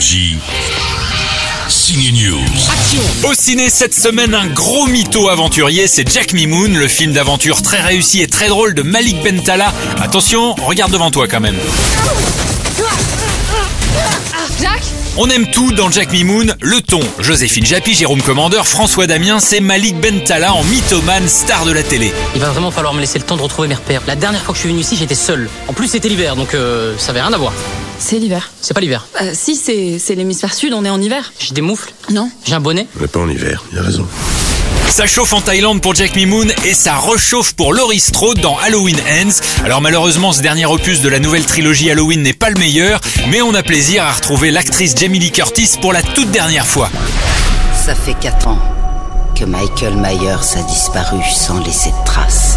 Énergie. Signe News. Au ciné cette semaine, un gros mytho aventurier, c'est Jack Mimoun, le film d'aventure très réussi et très drôle de Malik Bentala. Attention, regarde devant toi quand même. Jack? On aime tout dans Jack Mimoun, le ton. Joséphine Japy, Jérôme Commandeur, François Damien, c'est Malik Bentala en mythomane, star de la télé. Il va vraiment falloir me laisser le temps de retrouver mes repères. La dernière fois que je suis venu ici, j'étais seul. En plus, c'était l'hiver, donc euh, ça avait rien à voir. C'est l'hiver. C'est pas l'hiver. Euh, si, c'est c'est l'hémisphère sud, on est en hiver. J'ai des moufles, Non j'ai un bonnet. On n'est pas en hiver, il a raison. Ça chauffe en Thaïlande pour Jack Mimoun et ça rechauffe pour Laurie Strode dans Halloween Ends. Alors malheureusement, ce dernier opus de la nouvelle trilogie Halloween n'est pas le meilleur, mais on a plaisir à retrouver l'actrice Jamie Lee Curtis pour la toute dernière fois. Ça fait 4 ans que Michael Myers a disparu sans laisser de traces.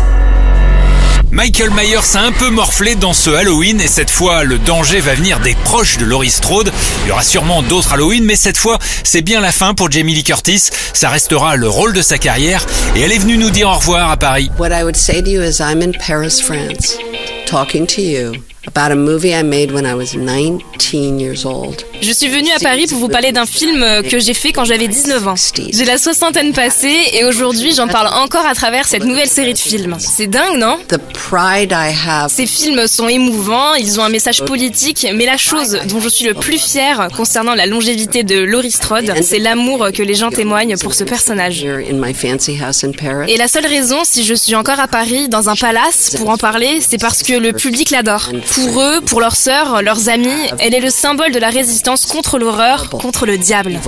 Michael Myers a un peu morflé dans ce Halloween et cette fois le danger va venir des proches de Laurie Strode. Il y aura sûrement d'autres Halloween mais cette fois c'est bien la fin pour Jamie Lee Curtis. Ça restera le rôle de sa carrière et elle est venue nous dire au revoir à Paris. What I would say to you is I'm in Paris, France, talking to you about a movie I made when I was 19 years old. Je suis venue à Paris pour vous parler d'un film euh, que j'ai fait quand j'avais 19 ans. J'ai la soixantaine passée et aujourd'hui j'en parle encore à travers cette nouvelle série de films. C'est dingue, non? The pride I have Ces films sont émouvants, ils ont un message politique, mais la chose dont je suis le plus fière concernant la longévité de Laurie Strode, c'est l'amour que les gens témoignent pour ce personnage. Et la seule raison si je suis encore à Paris, dans un palace, pour en parler, c'est parce que le public l'adore. Pour eux, pour leurs sœurs, leurs amis, elle est le symbole de la résistance contre l'horreur, contre le diable.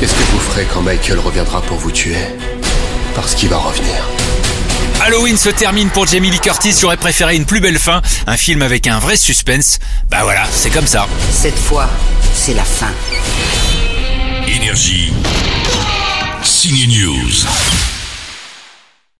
Qu'est-ce que vous ferez quand Michael reviendra pour vous tuer? Parce qu'il va revenir. Halloween se termine pour Jamie Lee Curtis, j'aurais préféré une plus belle fin, un film avec un vrai suspense. Bah voilà, c'est comme ça. Cette fois, c'est la fin. Énergie. Signe News.